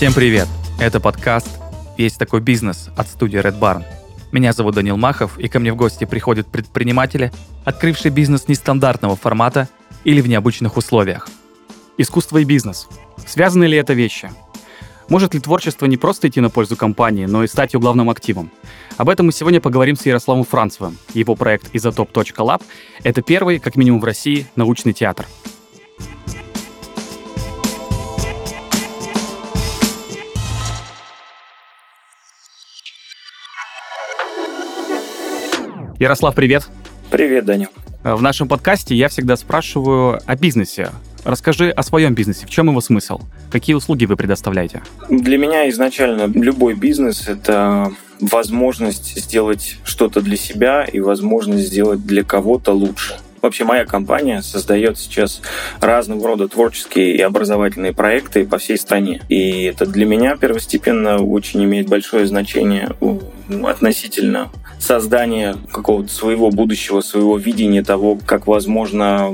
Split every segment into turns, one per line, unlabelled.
Всем привет! Это подкаст «Есть такой бизнес» от студии Red Barn. Меня зовут Данил Махов, и ко мне в гости приходят предприниматели, открывшие бизнес нестандартного формата или в необычных условиях. Искусство и бизнес. Связаны ли это вещи? Может ли творчество не просто идти на пользу компании, но и стать ее главным активом? Об этом мы сегодня поговорим с Ярославом Францевым. Его проект «Изотоп.лаб» — это первый, как минимум в России, научный театр. Ярослав, привет.
Привет, Даня.
В нашем подкасте я всегда спрашиваю о бизнесе. Расскажи о своем бизнесе. В чем его смысл? Какие услуги вы предоставляете?
Для меня изначально любой бизнес — это возможность сделать что-то для себя и возможность сделать для кого-то лучше. Вообще моя компания создает сейчас разного рода творческие и образовательные проекты по всей стране. И это для меня первостепенно очень имеет большое значение относительно создания какого-то своего будущего, своего видения того, как возможно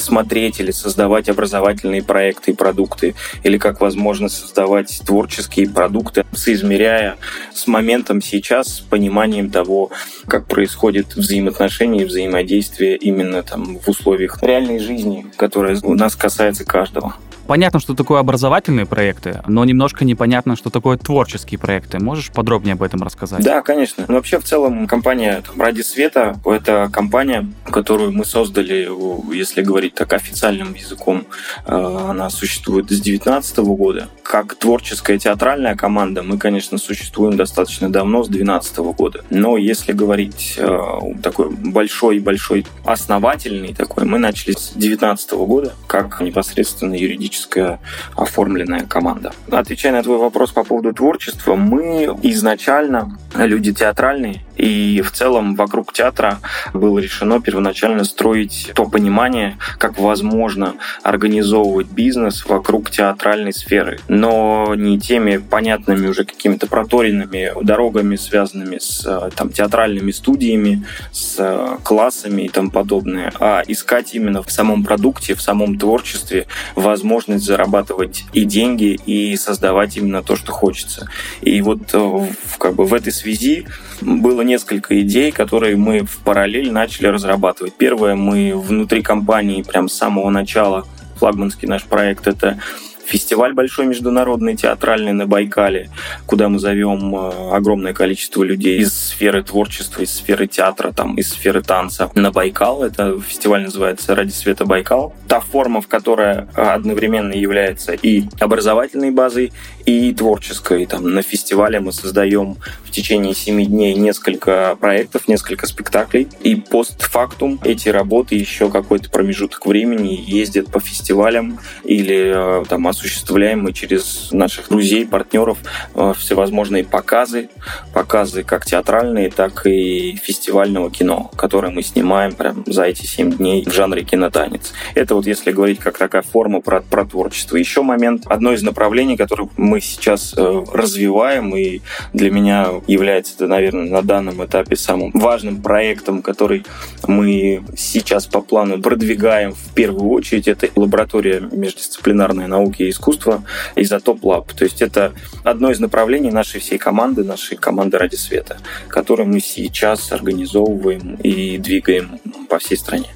смотреть или создавать образовательные проекты и продукты, или как возможно создавать творческие продукты, соизмеряя с моментом сейчас, с пониманием того, как происходит взаимоотношения и взаимодействие именно там в условиях реальной жизни, которая нас касается каждого.
Понятно, что такое образовательные проекты, но немножко непонятно, что такое творческие проекты. Можешь подробнее об этом рассказать?
Да, конечно. Но вообще, в целом, компания «Ради света» — это компания, которую мы создали, если говорить так официальным языком, э, она существует с 2019 года. Как творческая театральная команда мы, конечно, существуем достаточно давно, с 2012 года. Но если говорить э, такой большой-большой основательный такой, мы начали с 2019 года, как непосредственно юридически творческая оформленная команда. Отвечая на твой вопрос по поводу творчества, мы изначально люди театральные, и в целом вокруг театра было решено первоначально строить то понимание, как возможно организовывать бизнес вокруг театральной сферы, но не теми понятными уже какими-то проторенными дорогами, связанными с э, там, театральными студиями, с э, классами и тому подобное, а искать именно в самом продукте, в самом творчестве возможность зарабатывать и деньги, и создавать именно то, что хочется. И вот э, как бы в этой связи было несколько идей, которые мы в параллель начали разрабатывать. Первое, мы внутри компании прям с самого начала, флагманский наш проект, это фестиваль большой международный театральный на Байкале, куда мы зовем э, огромное количество людей из сферы творчества, из сферы театра, там, из сферы танца на Байкал. Это фестиваль называется «Ради света Байкал». Та форма, в которой одновременно является и образовательной базой, и творческой. Там, на фестивале мы создаем в течение семи дней несколько проектов, несколько спектаклей. И постфактум эти работы еще какой-то промежуток времени ездят по фестивалям или э, там осуществляем мы через наших друзей, партнеров э, всевозможные показы, показы как театральные, так и фестивального кино, которое мы снимаем прям за эти семь дней в жанре кинотанец. Это вот если говорить как такая форма про, про творчество. Еще момент, одно из направлений, которое мы сейчас э, развиваем, и для меня является это, наверное, на данном этапе самым важным проектом, который мы сейчас по плану продвигаем в первую очередь, это лаборатория междисциплинарной науки искусства Изотоп Лаб. То есть это одно из направлений нашей всей команды, нашей команды Ради Света, которую мы сейчас организовываем и двигаем по всей стране.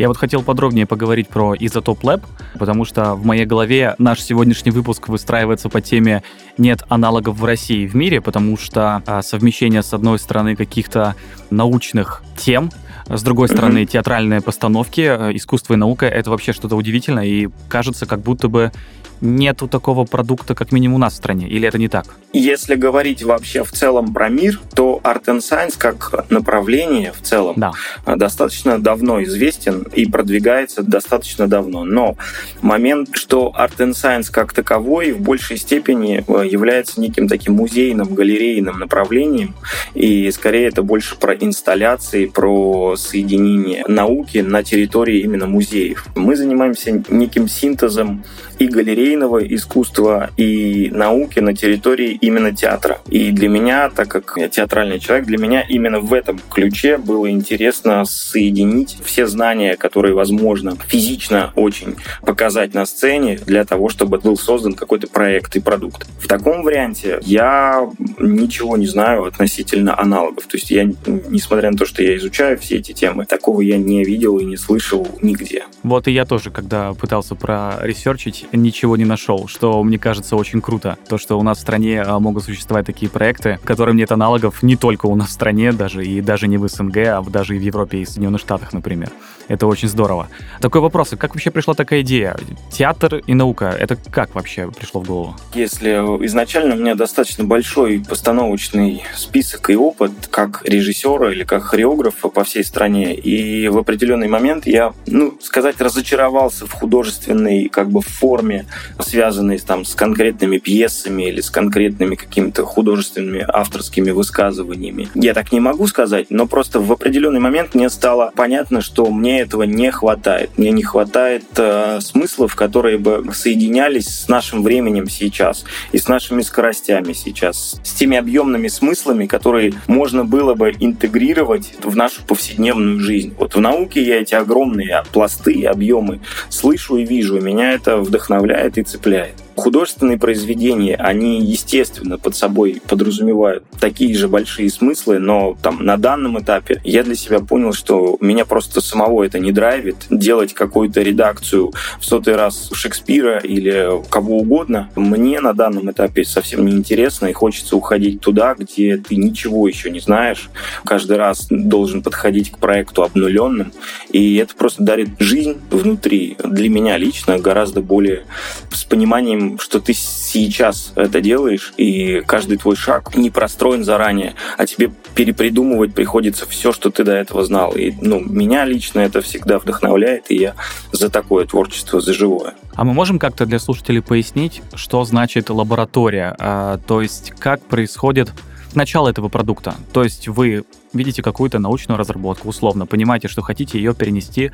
Я вот хотел подробнее поговорить про Изотоп Lab, потому что в моей голове наш сегодняшний выпуск выстраивается по теме «Нет аналогов в России и в мире», потому что а, совмещение, с одной стороны, каких-то научных тем, с другой стороны, театральные постановки, э, искусство и наука — это вообще что-то удивительное, и кажется, как будто бы нету такого продукта, как минимум у нас в стране, или это не так?
Если говорить вообще в целом про мир, то Art and Science как направление в целом да. достаточно давно известен и продвигается достаточно давно. Но момент, что Art and Science как таковой в большей степени э, является неким таким музейным, галерейным направлением, и скорее это больше про инсталляции, про соединение науки на территории именно музеев. Мы занимаемся неким синтезом и галерей литейного искусства и науки на территории именно театра. И для меня, так как я театральный человек, для меня именно в этом ключе было интересно соединить все знания, которые возможно физично очень показать на сцене для того, чтобы был создан какой-то проект и продукт. В таком варианте я ничего не знаю относительно аналогов. То есть я, несмотря на то, что я изучаю все эти темы, такого я не видел и не слышал нигде.
Вот и я тоже, когда пытался проресерчить, ничего не нашел, что мне кажется очень круто. То, что у нас в стране а, могут существовать такие проекты, которым нет аналогов не только у нас в стране, даже и даже не в СНГ, а даже и в Европе и Соединенных Штатах, например. Это очень здорово. Такой вопрос, как вообще пришла такая идея? Театр и наука, это как вообще пришло в голову?
Если изначально у меня достаточно большой постановочный список и опыт как режиссера или как хореографа по всей стране, и в определенный момент я, ну, сказать, разочаровался в художественной как бы форме, связанной там с конкретными пьесами или с конкретными какими-то художественными авторскими высказываниями. Я так не могу сказать, но просто в определенный момент мне стало понятно, что мне этого не хватает. Мне не хватает э, смыслов, которые бы соединялись с нашим временем сейчас и с нашими скоростями сейчас, с теми объемными смыслами, которые можно было бы интегрировать в нашу повседневную жизнь. Вот в науке я эти огромные пласты, объемы слышу и вижу, меня это вдохновляет и цепляет. Художественные произведения, они, естественно, под собой подразумевают такие же большие смыслы, но там на данном этапе я для себя понял, что меня просто самого это не драйвит. Делать какую-то редакцию в сотый раз Шекспира или кого угодно, мне на данном этапе совсем не интересно, и хочется уходить туда, где ты ничего еще не знаешь. Каждый раз должен подходить к проекту обнуленным, и это просто дарит жизнь внутри. Для меня лично гораздо более с пониманием что ты сейчас это делаешь, и каждый твой шаг не простроен заранее, а тебе перепридумывать приходится все, что ты до этого знал. И ну, меня лично это всегда вдохновляет, и я за такое творчество, за живое.
А мы можем как-то для слушателей пояснить, что значит лаборатория? А, то есть как происходит начало этого продукта. То есть вы видите какую-то научную разработку, условно, понимаете, что хотите ее перенести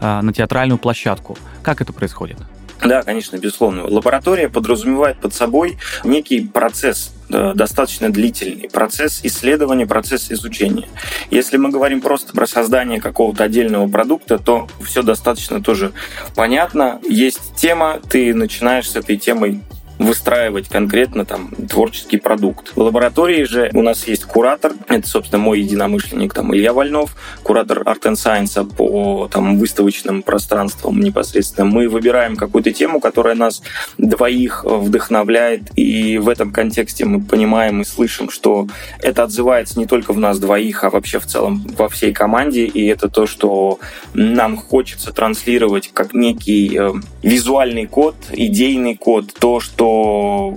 э, на театральную площадку. Как это происходит?
Да, конечно, безусловно. Лаборатория подразумевает под собой некий процесс, достаточно длительный процесс исследования, процесс изучения. Если мы говорим просто про создание какого-то отдельного продукта, то все достаточно тоже понятно. Есть тема, ты начинаешь с этой темой выстраивать конкретно там творческий продукт. В лаборатории же у нас есть куратор, это, собственно, мой единомышленник там Илья Вольнов, куратор Art and Science по там выставочным пространствам непосредственно. Мы выбираем какую-то тему, которая нас двоих вдохновляет, и в этом контексте мы понимаем и слышим, что это отзывается не только в нас двоих, а вообще в целом во всей команде, и это то, что нам хочется транслировать как некий э, визуальный код, идейный код, то, что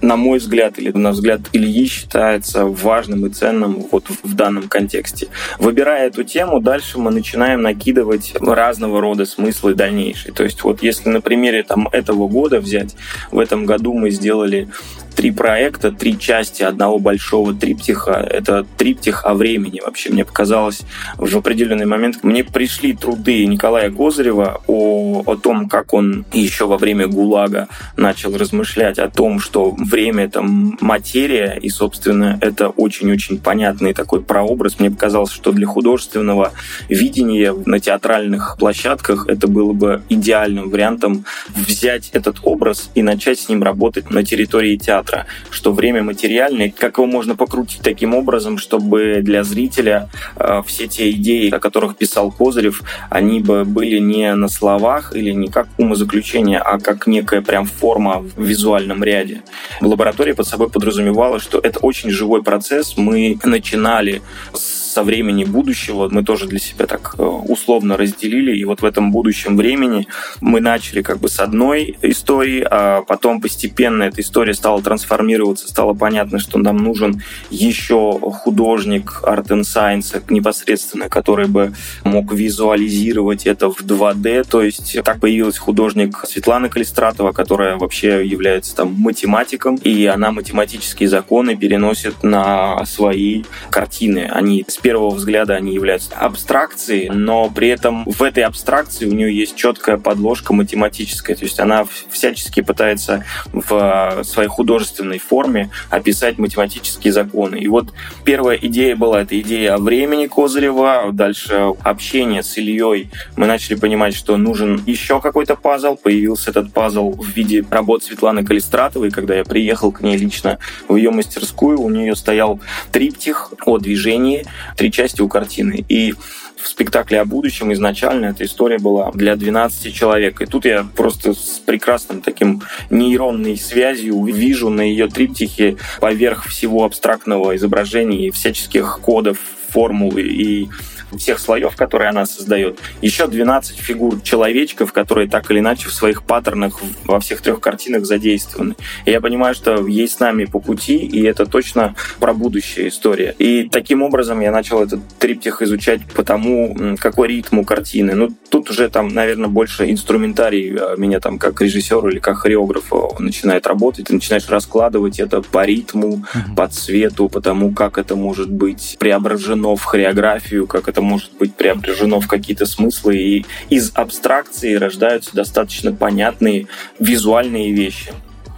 на мой взгляд, или на взгляд Ильи, считается важным и ценным вот в данном контексте. Выбирая эту тему, дальше мы начинаем накидывать разного рода смыслы дальнейшие. То есть вот если на примере там, этого года взять, в этом году мы сделали три проекта, три части одного большого триптиха. Это триптих о времени. Вообще, мне показалось, в определенный момент мне пришли труды Николая Козырева о, о том, как он еще во время ГУЛАГа начал размышлять о том, что время — это материя, и, собственно, это очень-очень понятный такой прообраз. Мне показалось, что для художественного видения на театральных площадках это было бы идеальным вариантом взять этот образ и начать с ним работать на территории театра театра, что время материальное, как его можно покрутить таким образом, чтобы для зрителя э, все те идеи, о которых писал Козырев, они бы были не на словах или не как умозаключение, а как некая прям форма в визуальном ряде. Лаборатория под собой подразумевала, что это очень живой процесс. Мы начинали с со времени будущего мы тоже для себя так э, условно разделили. И вот в этом будущем времени мы начали как бы с одной истории, а потом постепенно эта история стала трансформироваться, стало понятно, что нам нужен еще художник Art and Science непосредственно, который бы мог визуализировать это в 2D. То есть так появилась художник Светлана Калистратова, которая вообще является там математиком, и она математические законы переносит на свои картины. Они первого взгляда они являются абстракцией, но при этом в этой абстракции у нее есть четкая подложка математическая, то есть она всячески пытается в своей художественной форме описать математические законы. И вот первая идея была, это идея о времени Козырева, дальше общение с Ильей. Мы начали понимать, что нужен еще какой-то пазл, появился этот пазл в виде работ Светланы Калистратовой, когда я приехал к ней лично в ее мастерскую, у нее стоял триптих о движении, три части у картины. И в спектакле о будущем изначально эта история была для 12 человек. И тут я просто с прекрасным таким нейронной связью вижу на ее триптихе поверх всего абстрактного изображения и всяческих кодов, формулы и всех слоев, которые она создает, еще 12 фигур человечков, которые так или иначе в своих паттернах во всех трех картинах задействованы. И я понимаю, что ей с нами по пути, и это точно про будущее история. И таким образом я начал этот триптих изучать по тому, какой ритм у картины. Ну, тут уже там, наверное, больше инструментарий а, меня там как режиссер или как хореограф начинает работать. Ты начинаешь раскладывать это по ритму, mm-hmm. по цвету, по тому, как это может быть преображено в хореографию, как это это может быть преображено в какие-то смыслы, и из абстракции рождаются достаточно понятные визуальные вещи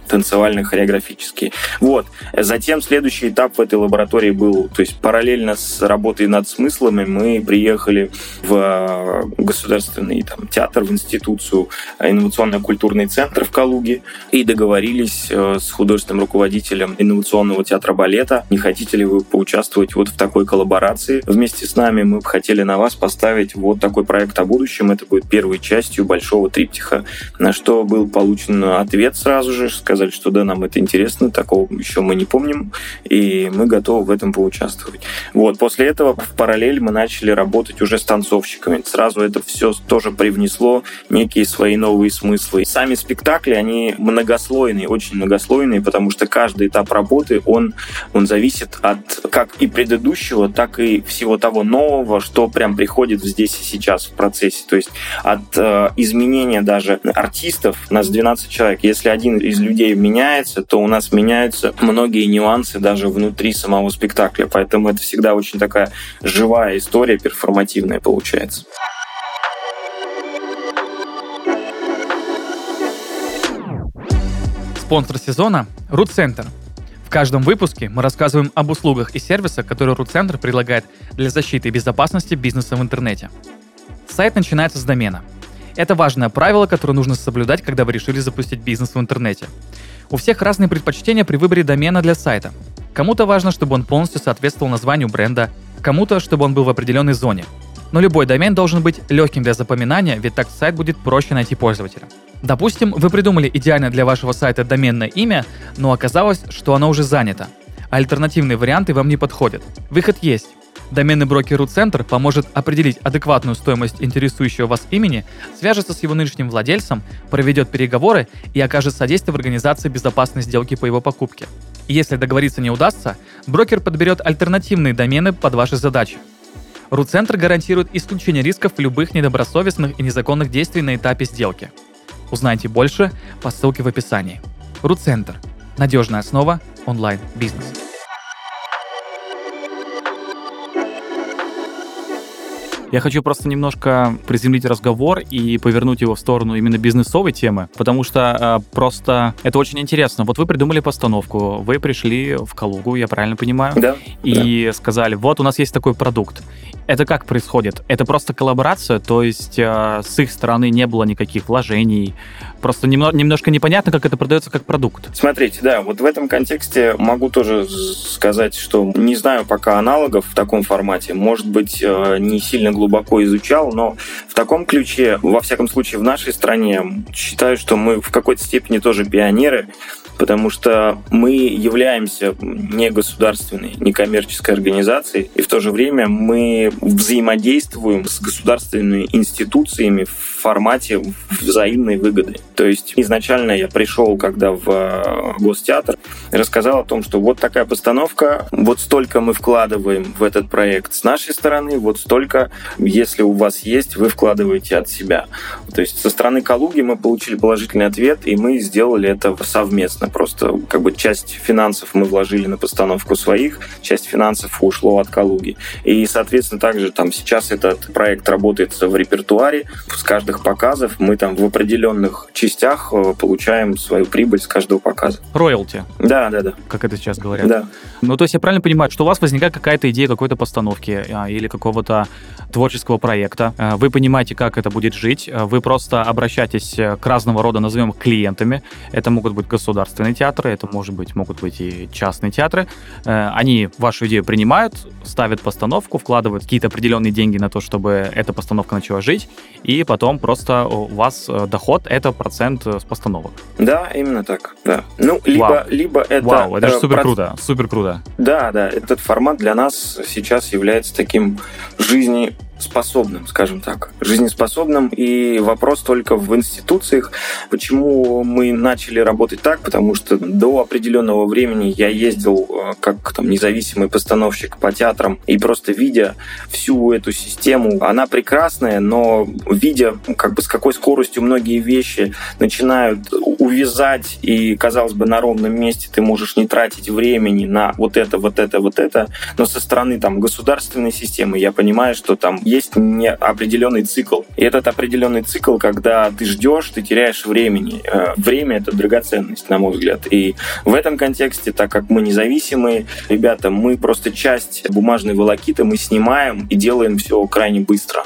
танцевально-хореографические. Вот. Затем следующий этап в этой лаборатории был, то есть параллельно с работой над смыслами мы приехали в э, государственный там, театр, в институцию э, инновационно-культурный центр в Калуге и договорились э, с художественным руководителем инновационного театра балета, не хотите ли вы поучаствовать вот в такой коллаборации. Вместе с нами мы бы хотели на вас поставить вот такой проект о будущем. Это будет первой частью большого триптиха, на что был получен ответ сразу же, сказать сказали, что да, нам это интересно, такого еще мы не помним, и мы готовы в этом поучаствовать. Вот, после этого в параллель мы начали работать уже с танцовщиками. Сразу это все тоже привнесло некие свои новые смыслы. Сами спектакли, они многослойные, очень многослойные, потому что каждый этап работы, он, он зависит от как и предыдущего, так и всего того нового, что прям приходит здесь и сейчас в процессе. То есть от э, изменения даже артистов, нас 12 человек, если один из людей меняется, то у нас меняются многие нюансы даже внутри самого спектакля. Поэтому это всегда очень такая живая история, перформативная получается.
Спонсор сезона – Рут-центр. В каждом выпуске мы рассказываем об услугах и сервисах, которые Рут-центр предлагает для защиты и безопасности бизнеса в интернете. Сайт начинается с домена – это важное правило, которое нужно соблюдать, когда вы решили запустить бизнес в интернете. У всех разные предпочтения при выборе домена для сайта. Кому-то важно, чтобы он полностью соответствовал названию бренда, кому-то, чтобы он был в определенной зоне. Но любой домен должен быть легким для запоминания, ведь так сайт будет проще найти пользователя. Допустим, вы придумали идеальное для вашего сайта доменное имя, но оказалось, что оно уже занято. Альтернативные варианты вам не подходят. Выход есть. Доменный брокер RootCenter поможет определить адекватную стоимость интересующего вас имени, свяжется с его нынешним владельцем, проведет переговоры и окажет содействие в организации безопасной сделки по его покупке. если договориться не удастся, брокер подберет альтернативные домены под ваши задачи. RootCenter гарантирует исключение рисков любых недобросовестных и незаконных действий на этапе сделки. Узнайте больше по ссылке в описании. RootCenter – надежная основа онлайн-бизнеса. Я хочу просто немножко приземлить разговор и повернуть его в сторону именно бизнесовой темы, потому что э, просто это очень интересно. Вот вы придумали постановку, вы пришли в Калугу, я правильно понимаю?
Да.
И да. сказали, вот у нас есть такой продукт. Это как происходит? Это просто коллаборация, то есть э, с их стороны не было никаких вложений, просто немного, немножко непонятно, как это продается как продукт.
Смотрите, да, вот в этом контексте могу тоже сказать, что не знаю пока аналогов в таком формате. Может быть, э, не сильно глубоко изучал, но в таком ключе, во всяком случае, в нашей стране, считаю, что мы в какой-то степени тоже пионеры, потому что мы являемся не государственной, не коммерческой организацией, и в то же время мы взаимодействуем с государственными институциями в формате взаимной выгоды. То есть изначально я пришел, когда в э, Гостеатр, рассказал о том, что вот такая постановка, вот столько мы вкладываем в этот проект с нашей стороны, вот столько, если у вас есть, вы вкладываете от себя. То есть со стороны Калуги мы получили положительный ответ, и мы сделали это совместно. Просто как бы часть финансов мы вложили на постановку своих, часть финансов ушло от Калуги. И, соответственно, также там сейчас этот проект работает в репертуаре. С каждых показов мы там в определенных частях э, получаем свою прибыль с каждого показа.
Роялти.
Да, да, да.
Как это сейчас говорят.
Да.
Ну, то есть я правильно понимаю, что у вас возникает какая-то идея какой-то постановки а, или какого-то творческого проекта. А, вы понимаете, как это будет жить. Вы просто обращаетесь э, к разного рода, назовем клиентами. Это могут быть государственные театры, это может быть, могут быть и частные театры. Э, они вашу идею принимают, ставят постановку, вкладывают какие-то определенные деньги на то, чтобы эта постановка начала жить, и потом просто у вас э, доход — это процент с постановок.
Да, именно так, да. Ну, либо, Вау. либо это...
Вау, это же супер круто, супер круто.
Да, да, этот формат для нас сейчас является таким жизни способным, скажем так, жизнеспособным. И вопрос только в институциях. Почему мы начали работать так? Потому что до определенного времени я ездил э, как там независимый постановщик по театрам и просто видя всю эту систему, она прекрасная, но видя как бы с какой скоростью многие вещи начинают увязать и, казалось бы, на ровном месте ты можешь не тратить времени на вот это, вот это, вот это, но со стороны там государственной системы я понимаю, что там есть не определенный цикл. И этот определенный цикл, когда ты ждешь, ты теряешь времени. Э, время — это драгоценность, на мой взгляд. И в этом контексте, так как мы независимые, ребята, мы просто часть бумажной волокиты мы снимаем и делаем все крайне быстро.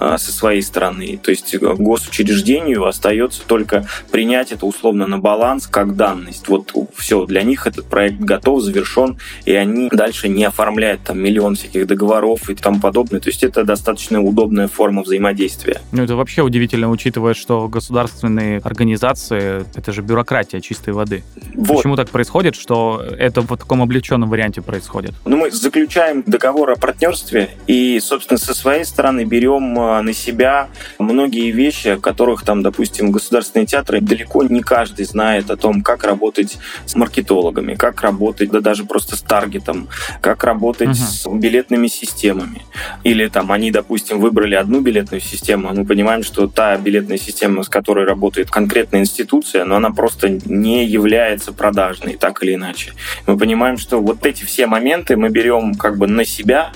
А, со своей стороны. То есть э, госучреждению остается только принять это условно на баланс как данность. Вот все, для них этот проект готов, завершен, и они дальше не оформляют там миллион всяких договоров и тому подобное. То есть это достаточно удобная форма взаимодействия.
Ну, это вообще удивительно, учитывая, что государственные организации — это же бюрократия чистой воды. Вот. Почему так происходит, что это в таком облегченном варианте происходит?
Ну, мы заключаем договор о партнерстве и, собственно, со своей стороны берем а, на себя многие вещи, о которых там, допустим, государственные театры далеко не каждый знает о том, как работать с маркетологами, как работать, да даже просто с таргетом, как работать uh-huh. с билетными системами. Или там они, допустим, выбрали одну билетную систему, а мы понимаем, что та билетная система, с которой работает конкретная институция, но она просто не является продажной, так или иначе. Мы понимаем, что вот эти все моменты мы берем как бы на себя,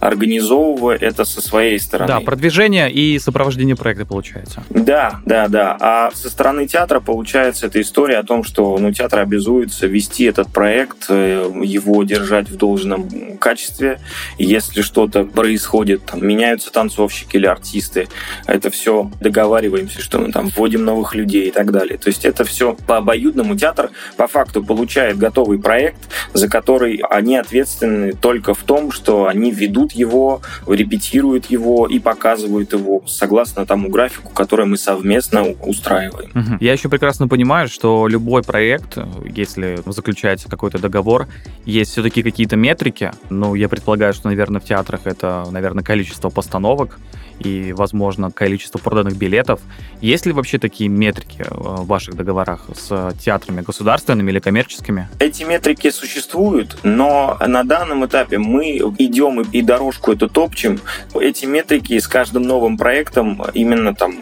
организовывая это со своей стороны.
Да, продвижение и сопровождение проекта получается.
Да, да, да. А со стороны театра получается эта история о том, что ну, театр обязуется вести этот проект, э, его держать в должном качестве. Если что-то происходит, там, меняются танцовщики или артисты, это все договариваемся, что мы там вводим новых людей и так далее. То есть это все по обоюдному театр по факту получает готовый проект, за который они ответственны только в том, что они ведут ведут его, репетируют его и показывают его согласно тому графику, который мы совместно устраиваем.
Угу. Я еще прекрасно понимаю, что любой проект, если заключается какой-то договор, есть все-таки какие-то метрики. Ну, я предполагаю, что, наверное, в театрах это, наверное, количество постановок и, возможно, количество проданных билетов. Есть ли вообще такие метрики э, в ваших договорах с театрами государственными или коммерческими?
Эти метрики существуют, но на данном этапе мы идем и дорожку эту топчем. Эти метрики с каждым новым проектом именно там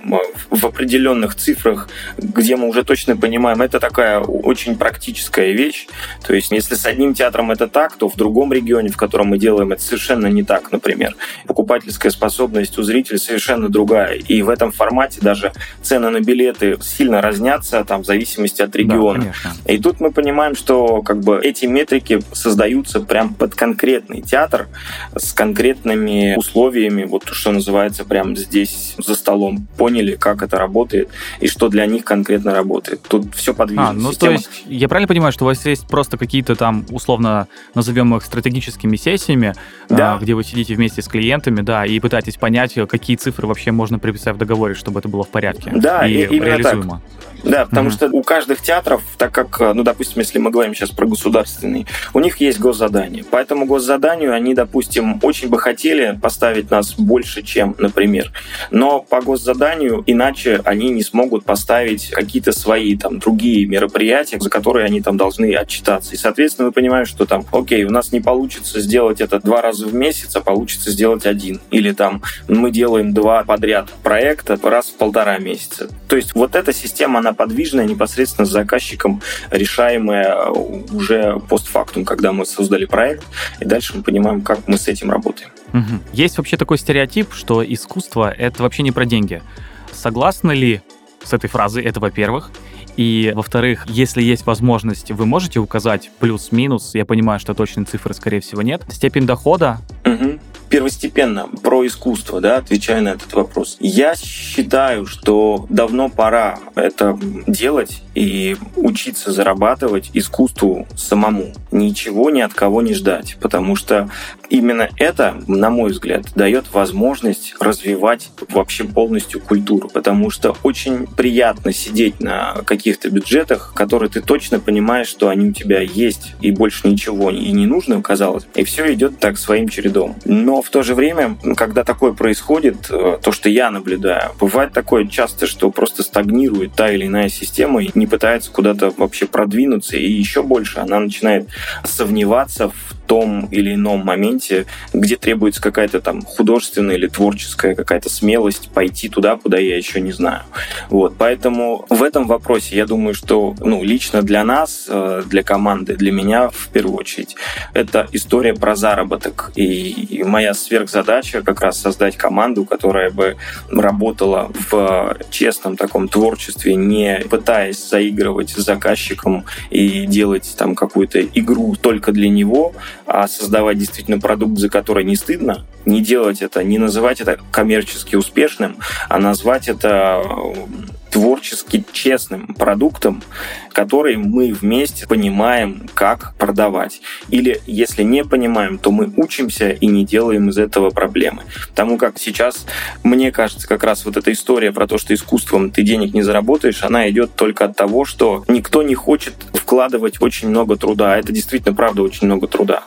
в определенных цифрах, где мы уже точно понимаем, это такая очень практическая вещь. То есть, если с одним театром это так, то в другом регионе, в котором мы делаем, это совершенно не так, например. Покупательская способность у зрителей зрителя совершенно другая. И в этом формате даже цены на билеты сильно разнятся там, в зависимости от региона. Да, и тут мы понимаем, что как бы эти метрики создаются прям под конкретный театр с конкретными условиями, вот что называется прямо здесь за столом. Поняли, как это работает и что для них конкретно работает. Тут все подвижно.
А, ну Система... то есть я правильно понимаю, что у вас есть просто какие-то там условно назовем их стратегическими сессиями, да. а, где вы сидите вместе с клиентами, да, и пытаетесь понять, какие какие цифры вообще можно приписать в договоре, чтобы это было в порядке
да,
и,
и
реализуемо.
Так. Да, потому mm-hmm. что у каждых театров, так как, ну, допустим, если мы говорим сейчас про государственный, у них есть госзадание. По этому госзаданию они, допустим, очень бы хотели поставить нас больше, чем, например. Но по госзаданию иначе они не смогут поставить какие-то свои там другие мероприятия, за которые они там должны отчитаться. И, соответственно, мы понимаем, что там, окей, у нас не получится сделать это два раза в месяц, а получится сделать один. Или там мы делаем два подряд проекта раз в полтора месяца. То есть вот эта система, она подвижная, непосредственно с заказчиком, решаемая уже постфактум, когда мы создали проект, и дальше мы понимаем, как мы с этим работаем.
Угу. Есть вообще такой стереотип, что искусство — это вообще не про деньги. Согласны ли с этой фразой? Это, во-первых. И, во-вторых, если есть возможность, вы можете указать плюс-минус, я понимаю, что точной цифры, скорее всего, нет, степень дохода
угу первостепенно про искусство, да, отвечая на этот вопрос. Я считаю, что давно пора это делать и учиться зарабатывать искусству самому. Ничего ни от кого не ждать, потому что именно это, на мой взгляд, дает возможность развивать вообще полностью культуру, потому что очень приятно сидеть на каких-то бюджетах, которые ты точно понимаешь, что они у тебя есть, и больше ничего и не нужно, казалось, и все идет так своим чередом. Но в то же время, когда такое происходит, э, то, что я наблюдаю, бывает такое часто, что просто стагнирует та или иная система и не пытается куда-то вообще продвинуться, и еще больше она начинает сомневаться в том или ином моменте, где требуется какая-то там художественная или творческая какая-то смелость пойти туда, куда я еще не знаю. Вот, поэтому в этом вопросе я думаю, что ну, лично для нас, э, для команды, для меня в первую очередь, это история про заработок. И моя сверхзадача как раз создать команду, которая бы работала в честном таком творчестве, не пытаясь заигрывать с заказчиком и делать там какую-то игру только для него, а создавать действительно продукт, за который не стыдно, не делать это, не называть это коммерчески успешным, а назвать это творчески честным продуктом, который мы вместе понимаем, как продавать. Или если не понимаем, то мы учимся и не делаем из этого проблемы. Потому как сейчас, мне кажется, как раз вот эта история про то, что искусством ты денег не заработаешь, она идет только от того, что никто не хочет вкладывать очень много труда. А это действительно, правда, очень много труда.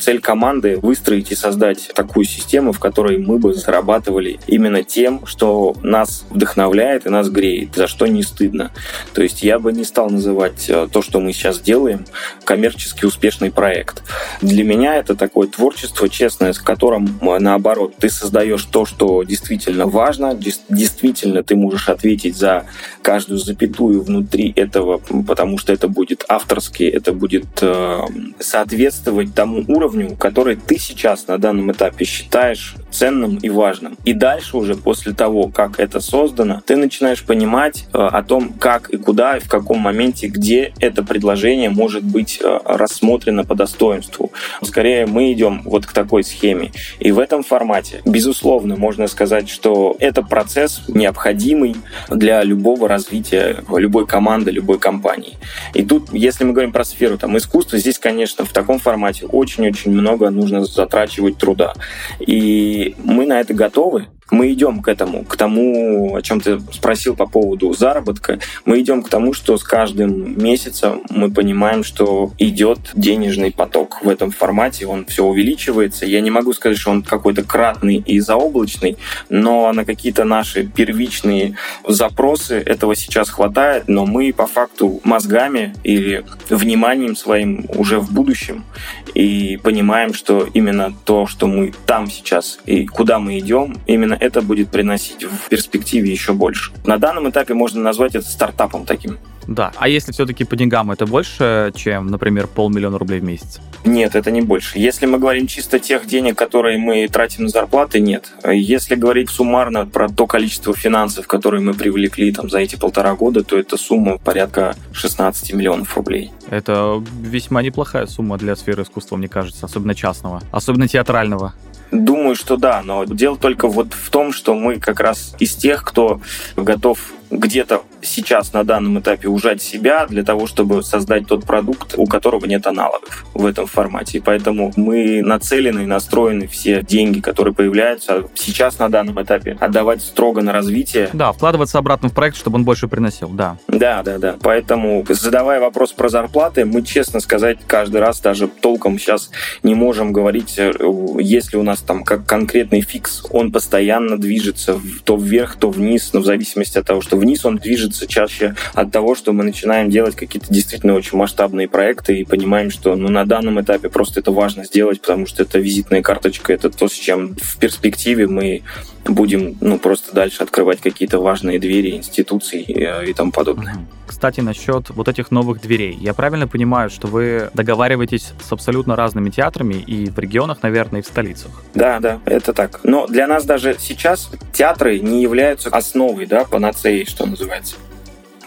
Цель команды — выстроить и создать такую систему, в которой мы бы зарабатывали именно тем, что нас вдохновляет и нас греет греет, за что не стыдно. То есть я бы не стал называть э, то, что мы сейчас делаем, коммерчески успешный проект. Для меня это такое творчество честное, с которым, э, наоборот, ты создаешь то, что действительно важно, действительно ты можешь ответить за каждую запятую внутри этого, потому что это будет авторски, это будет э, соответствовать тому уровню, который ты сейчас на данном этапе считаешь ценным и важным. И дальше уже после того, как это создано, ты начинаешь понимать э, о том, как и куда, и в каком моменте, где это предложение может быть э, рассмотрено по достоинству. Скорее, мы идем вот к такой схеме. И в этом формате, безусловно, можно сказать, что это процесс необходимый для любого развития любой команды, любой компании. И тут, если мы говорим про сферу там, искусства, здесь, конечно, в таком формате очень-очень много нужно затрачивать труда. И мы на это готовы, мы идем к этому, к тому, о чем ты спросил по поводу заработка. Мы идем к тому, что с каждым месяцем мы понимаем, что идет денежный поток в этом формате, он все увеличивается. Я не могу сказать, что он какой-то кратный и заоблачный, но на какие-то наши первичные запросы этого сейчас хватает, но мы по факту мозгами или вниманием своим уже в будущем и понимаем, что именно то, что мы там сейчас и куда мы идем, именно это будет приносить в перспективе еще больше. На данном этапе можно назвать это стартапом таким.
Да. А если все-таки по деньгам это больше, чем, например, полмиллиона рублей в месяц?
Нет, это не больше. Если мы говорим чисто тех денег, которые мы тратим на зарплаты, нет. Если говорить суммарно про то количество финансов, которые мы привлекли там, за эти полтора года, то это сумма порядка 16 миллионов рублей.
Это весьма неплохая сумма для сферы искусства, мне кажется, особенно частного, особенно театрального.
Думаю, что да, но дело только вот в том, что мы как раз из тех, кто готов где-то сейчас на данном этапе ужать себя для того, чтобы создать тот продукт, у которого нет аналогов в этом формате. И поэтому мы нацелены и настроены все деньги, которые появляются сейчас на данном этапе, отдавать строго на развитие.
Да, вкладываться обратно в проект, чтобы он больше приносил, да.
Да, да, да. Поэтому, задавая вопрос про зарплаты, мы, честно сказать, каждый раз даже толком сейчас не можем говорить, э, если у нас там как конкретный фикс, он постоянно движется то вверх, то вниз, но в зависимости от того, что вниз он движется чаще от того, что мы начинаем делать какие-то действительно очень масштабные проекты и понимаем, что ну, на данном этапе просто это важно сделать, потому что это визитная карточка, это то, с чем в перспективе мы будем ну, просто дальше открывать какие-то важные двери институций и, э, и тому подобное.
Кстати, насчет вот этих новых дверей. Я правильно понимаю, что вы договариваетесь с абсолютно разными театрами и в регионах, наверное, и в столицах?
Да, да, это так. Но для нас даже сейчас театры не являются основой, да, панацеей, что называется.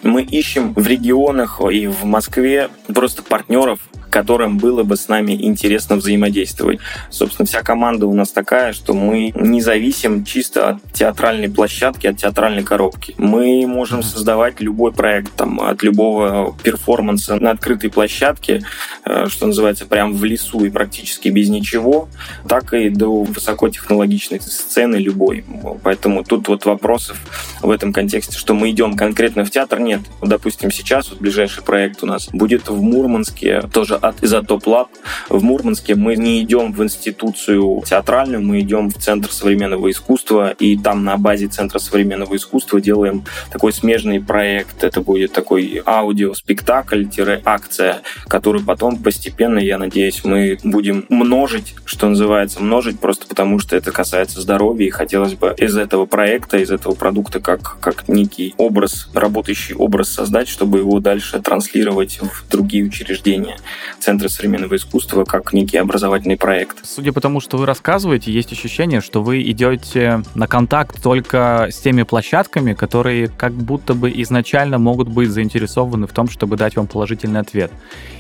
Мы ищем в регионах и в Москве просто партнеров, которым было бы с нами интересно взаимодействовать. Собственно, вся команда у нас такая, что мы не зависим чисто от театральной площадки, от театральной коробки. Мы можем создавать любой проект, там, от любого перформанса на открытой площадке, э, что называется, прям в лесу и практически без ничего, так и до высокотехнологичной сцены любой. Поэтому тут вот вопросов в этом контексте, что мы идем конкретно в театр, нет. Допустим, сейчас вот ближайший проект у нас будет в Мурманске, тоже от Изотоп Лаб. В Мурманске мы не идем в институцию театральную, мы идем в Центр современного искусства, и там на базе Центра современного искусства делаем такой смежный проект. Это будет такой аудиоспектакль-акция, который потом постепенно, я надеюсь, мы будем множить, что называется, множить просто потому, что это касается здоровья, и хотелось бы из этого проекта, из этого продукта как, как некий образ, работающий образ создать, чтобы его дальше транслировать в другие учреждения. Центра современного искусства как некий образовательный проект.
Судя по тому, что вы рассказываете, есть ощущение, что вы идете на контакт только с теми площадками, которые как будто бы изначально могут быть заинтересованы в том, чтобы дать вам положительный ответ.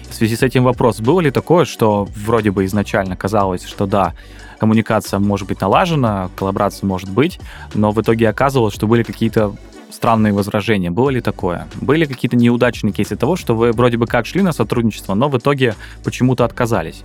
В связи с этим вопрос, было ли такое, что вроде бы изначально казалось, что да, коммуникация может быть налажена, коллаборация может быть, но в итоге оказывалось, что были какие-то странные возражения. Было ли такое? Были какие-то неудачные кейсы того, что вы вроде бы как шли на сотрудничество, но в итоге почему-то отказались?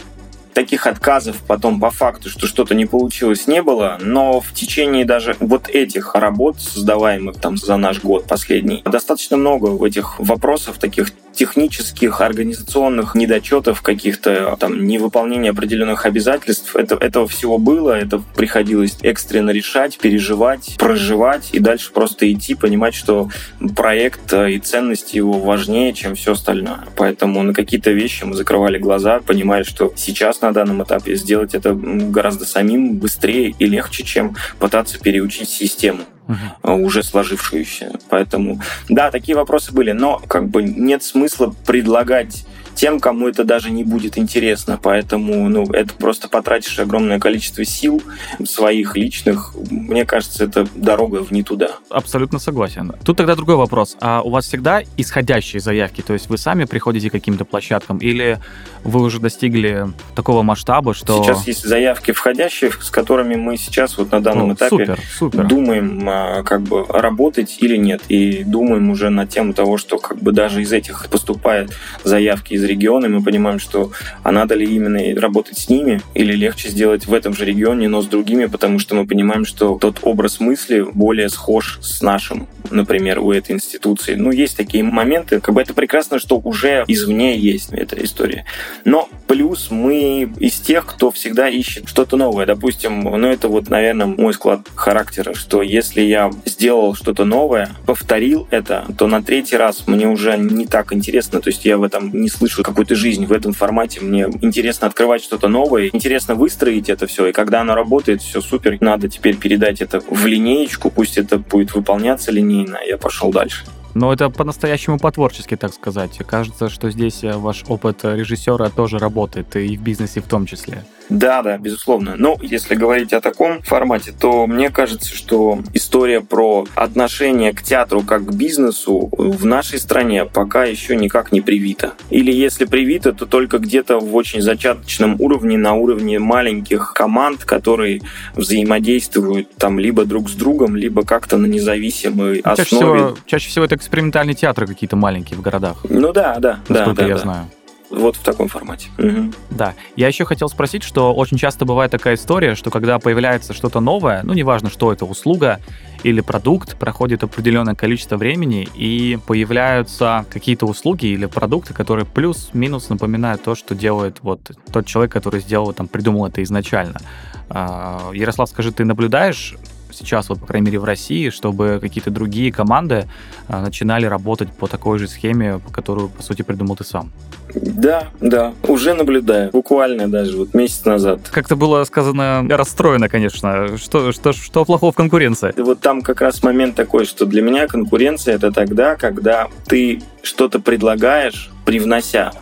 таких отказов потом по факту, что что-то не получилось, не было, но в течение даже вот этих работ, создаваемых там за наш год последний, достаточно много этих вопросов таких технических, организационных недочетов, каких-то там невыполнения определенных обязательств. Это, этого всего было, это приходилось экстренно решать, переживать, проживать и дальше просто идти, понимать, что проект э, и ценности его важнее, чем все остальное. Поэтому на какие-то вещи мы закрывали глаза, понимая, что сейчас на данном этапе сделать это гораздо самим быстрее и легче, чем пытаться переучить систему uh-huh. уже сложившуюся. Поэтому, да, такие вопросы были, но как бы нет смысла предлагать тем, кому это даже не будет интересно. Поэтому, ну, это просто потратишь огромное количество сил своих личных. Мне кажется, это дорога в не туда.
Абсолютно согласен. Тут тогда другой вопрос. А у вас всегда исходящие заявки? То есть вы сами приходите к каким-то площадкам или вы уже достигли такого масштаба, что...
Сейчас есть заявки входящие, с которыми мы сейчас вот на данном О, этапе
супер, супер.
думаем, а, как бы работать или нет. И думаем уже на тему того, что как бы даже из этих поступают заявки из региона, и мы понимаем, что а надо ли именно работать с ними, или легче сделать в этом же регионе, но с другими, потому что мы понимаем, что тот образ мысли более схож с нашим, например, у этой институции. Ну, есть такие моменты, как бы это прекрасно, что уже извне есть эта история. Но плюс мы из тех, кто всегда ищет что-то новое. Допустим, ну это вот, наверное, мой склад характера, что если я сделал что-то новое, повторил это, то на третий раз мне уже не так интересно. То есть я в этом не слышу какую-то жизнь в этом формате. Мне интересно открывать что-то новое, интересно выстроить это все. И когда оно работает, все супер. Надо теперь передать это в линеечку, пусть это будет выполняться линейно, а я пошел дальше.
Но это по-настоящему по-творчески, так сказать. Кажется, что здесь э, ваш опыт режиссера тоже работает, и в бизнесе в том числе.
Да, да, безусловно. Но если говорить о таком формате, то мне кажется, что история про отношение к театру как к бизнесу в нашей стране пока еще никак не привита. Или если привита, то только где-то в очень зачаточном уровне, на уровне маленьких команд, которые взаимодействуют там либо друг с другом, либо как-то на независимой
чаще
основе.
Всего, чаще всего это экспериментальные театры какие-то маленькие в городах.
Ну да, да, да, да,
я
да.
знаю.
Вот в таком формате. Угу.
Да. Я еще хотел спросить, что очень часто бывает такая история, что когда появляется что-то новое, ну, неважно, что это, услуга или продукт, проходит определенное количество времени, и появляются какие-то услуги или продукты, которые плюс-минус напоминают то, что делает вот тот человек, который сделал, там, придумал это изначально. А, Ярослав, скажи, ты наблюдаешь сейчас, вот, по крайней мере, в России, чтобы какие-то другие команды а, начинали работать по такой же схеме, которую, по сути, придумал ты сам.
Да, да, уже наблюдаю. Буквально даже вот месяц назад.
Как-то было сказано расстроено, конечно. Что, что, что плохого в конкуренции?
И вот там как раз момент такой, что для меня конкуренция это тогда, когда ты что-то предлагаешь, привнося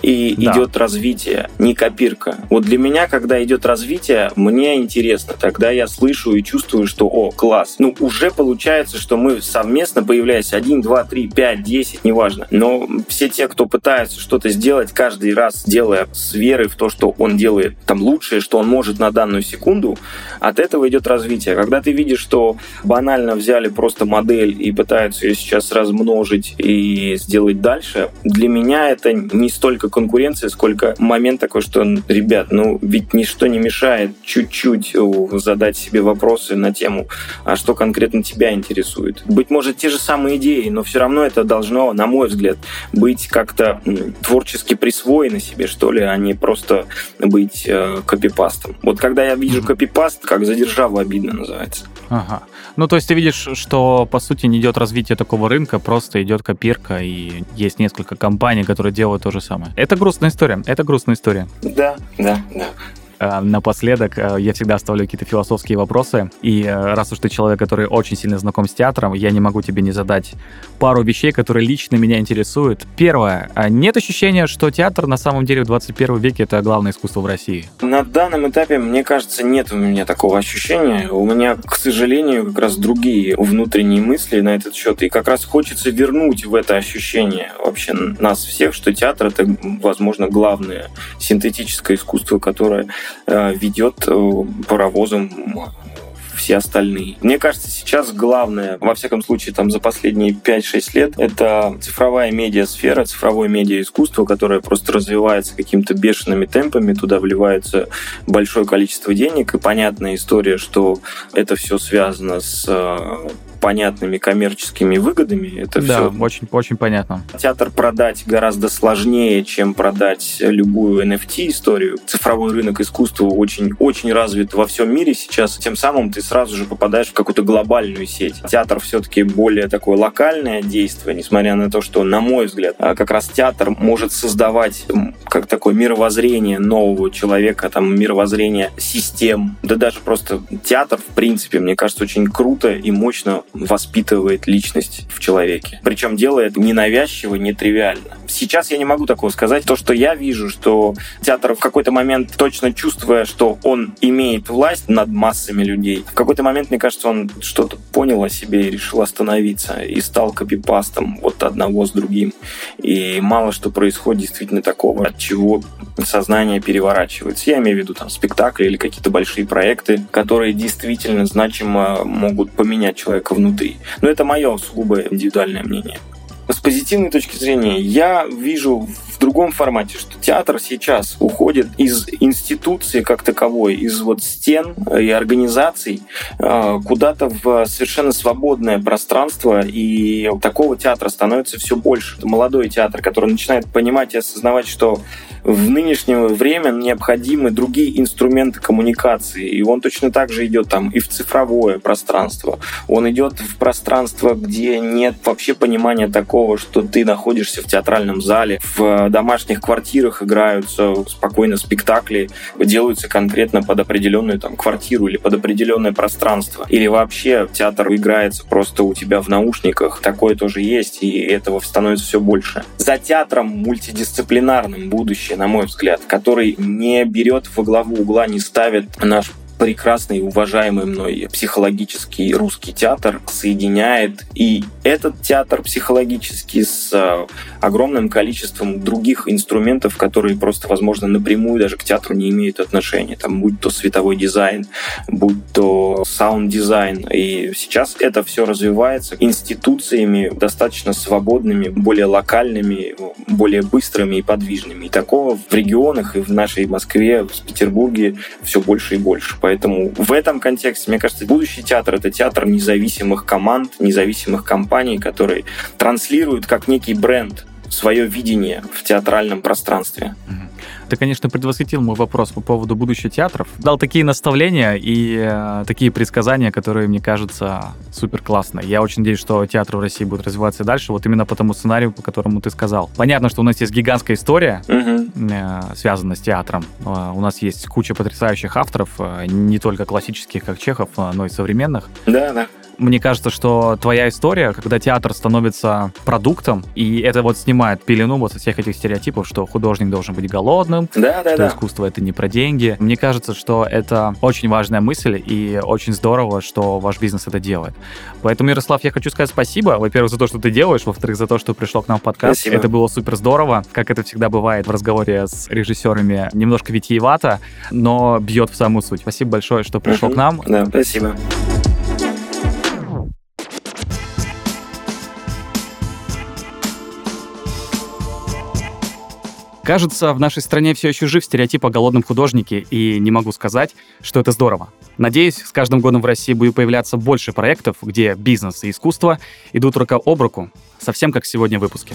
и да. идет развитие, не копирка. Вот для меня, когда идет развитие, мне интересно. Тогда я слышу и чувствую, что, о, класс. Ну, уже получается, что мы совместно, появляясь 1, 2, 3, 5, 10, неважно. Но все те, кто пытаются что-то сделать, каждый раз делая с верой в то, что он делает там лучшее, что он может на данную секунду, от этого идет развитие. Когда ты видишь, что банально взяли просто модель и пытаются ее сейчас размножить и сделать дальше, для меня это не столько конкуренция, сколько момент такой, что, ребят, ну ведь ничто не мешает чуть-чуть э, задать себе вопросы на тему, а что конкретно тебя интересует. Быть может, те же самые идеи, но все равно это должно, на мой взгляд, быть как-то творчески присвоено себе, что ли, а не просто быть э, копипастом. Вот когда я вижу копипаст, как задержава обидно называется.
Ага. Ну, то есть ты видишь, что, по сути, не идет развитие такого рынка, просто идет копирка, и есть несколько компаний, которые делают то же самое. Это грустная история, это грустная история.
Да, да, да.
Э, напоследок э, я всегда оставлю какие-то философские вопросы. И э, раз уж ты человек, который очень сильно знаком с театром, я не могу тебе не задать пару вещей, которые лично меня интересуют. Первое. А нет ощущения, что театр на самом деле в 21 веке это главное искусство в России?
На данном этапе, мне кажется, нет у меня такого ощущения. У меня, к сожалению, как раз другие внутренние мысли на этот счет. И как раз хочется вернуть в это ощущение вообще нас всех, что театр — это, возможно, главное синтетическое искусство, которое ведет э, паровозом все остальные. Мне кажется, сейчас главное, во всяком случае, там за последние 5-6 лет, это цифровая медиасфера, цифровое медиаискусство, которое просто развивается какими-то бешеными темпами, туда вливается большое количество денег, и понятная история, что это все связано с э, понятными коммерческими выгодами. Это
да,
все
очень, очень понятно.
Театр продать гораздо сложнее, чем продать любую NFT-историю. Цифровой рынок искусства очень, очень развит во всем мире сейчас. Тем самым ты сразу же попадаешь в какую-то глобальную сеть. Театр все-таки более такое локальное действие, несмотря на то, что, на мой взгляд, а, как раз театр может создавать как такое мировоззрение нового человека, там мировоззрение систем, да даже просто театр, в принципе, мне кажется, очень круто и мощно воспитывает личность в человеке. Причем делает ненавязчиво, нетривиально. Сейчас я не могу такого сказать. То, что я вижу, что театр в какой-то момент, точно чувствуя, что он имеет власть над массами людей, в какой-то момент, мне кажется, он что-то понял о себе и решил остановиться и стал копипастом вот одного с другим. И мало что происходит действительно такого, от чего сознание переворачивается. Я имею в виду там спектакли или какие-то большие проекты, которые действительно значимо могут поменять человека внутри. Но это мое сугубо индивидуальное мнение. С позитивной точки зрения, я вижу другом формате, что театр сейчас уходит из институции как таковой, из вот стен и организаций э, куда-то в совершенно свободное пространство, и такого театра становится все больше. Это молодой театр, который начинает понимать и осознавать, что в нынешнее время необходимы другие инструменты коммуникации, и он точно так же идет там и в цифровое пространство. Он идет в пространство, где нет вообще понимания такого, что ты находишься в театральном зале, в домашних квартирах играются спокойно спектакли, делаются конкретно под определенную там квартиру или под определенное пространство. Или вообще театр играется просто у тебя в наушниках. Такое тоже есть, и этого становится все больше. За театром мультидисциплинарным будущее, на мой взгляд, который не берет во главу угла, не ставит наш прекрасный и уважаемый мной психологический русский театр соединяет и этот театр психологический с э, огромным количеством других инструментов, которые просто, возможно, напрямую даже к театру не имеют отношения. Там, будь то световой дизайн, будь то саунд-дизайн. И сейчас это все развивается институциями достаточно свободными, более локальными, более быстрыми и подвижными. И такого в регионах и в нашей Москве, в Петербурге все больше и больше. Поэтому в этом контексте, мне кажется, будущий театр — это театр независимых команд, независимых компаний, которые транслируют как некий бренд свое видение в театральном пространстве.
Ты, конечно, предвосхитил мой вопрос по поводу будущего театров. Дал такие наставления и э, такие предсказания, которые, мне кажутся, супер классные. Я очень надеюсь, что театр в России будет развиваться дальше, вот именно по тому сценарию, по которому ты сказал. Понятно, что у нас есть гигантская история, угу. э, связанная с театром. Э, у нас есть куча потрясающих авторов, э, не только классических, как Чехов, э, но и современных.
Да, да.
Мне кажется, что твоя история, когда театр становится продуктом, и это вот снимает пелену вот со всех этих стереотипов, что художник должен быть голодным,
да, да,
что
да.
искусство это не про деньги. Мне кажется, что это очень важная мысль, и очень здорово, что ваш бизнес это делает. Поэтому, Ярослав, я хочу сказать спасибо, во-первых, за то, что ты делаешь, во-вторых, за то, что пришел к нам в подкаст.
Спасибо.
Это было супер здорово, как это всегда бывает в разговоре с режиссерами, немножко витиевато, но бьет в самую суть. Спасибо большое, что пришел
угу.
к нам.
Да, спасибо.
Кажется, в нашей стране все еще жив стереотип о голодном художнике, и не могу сказать, что это здорово. Надеюсь, с каждым годом в России будет появляться больше проектов, где бизнес и искусство идут рука об руку, совсем как сегодня в выпуске.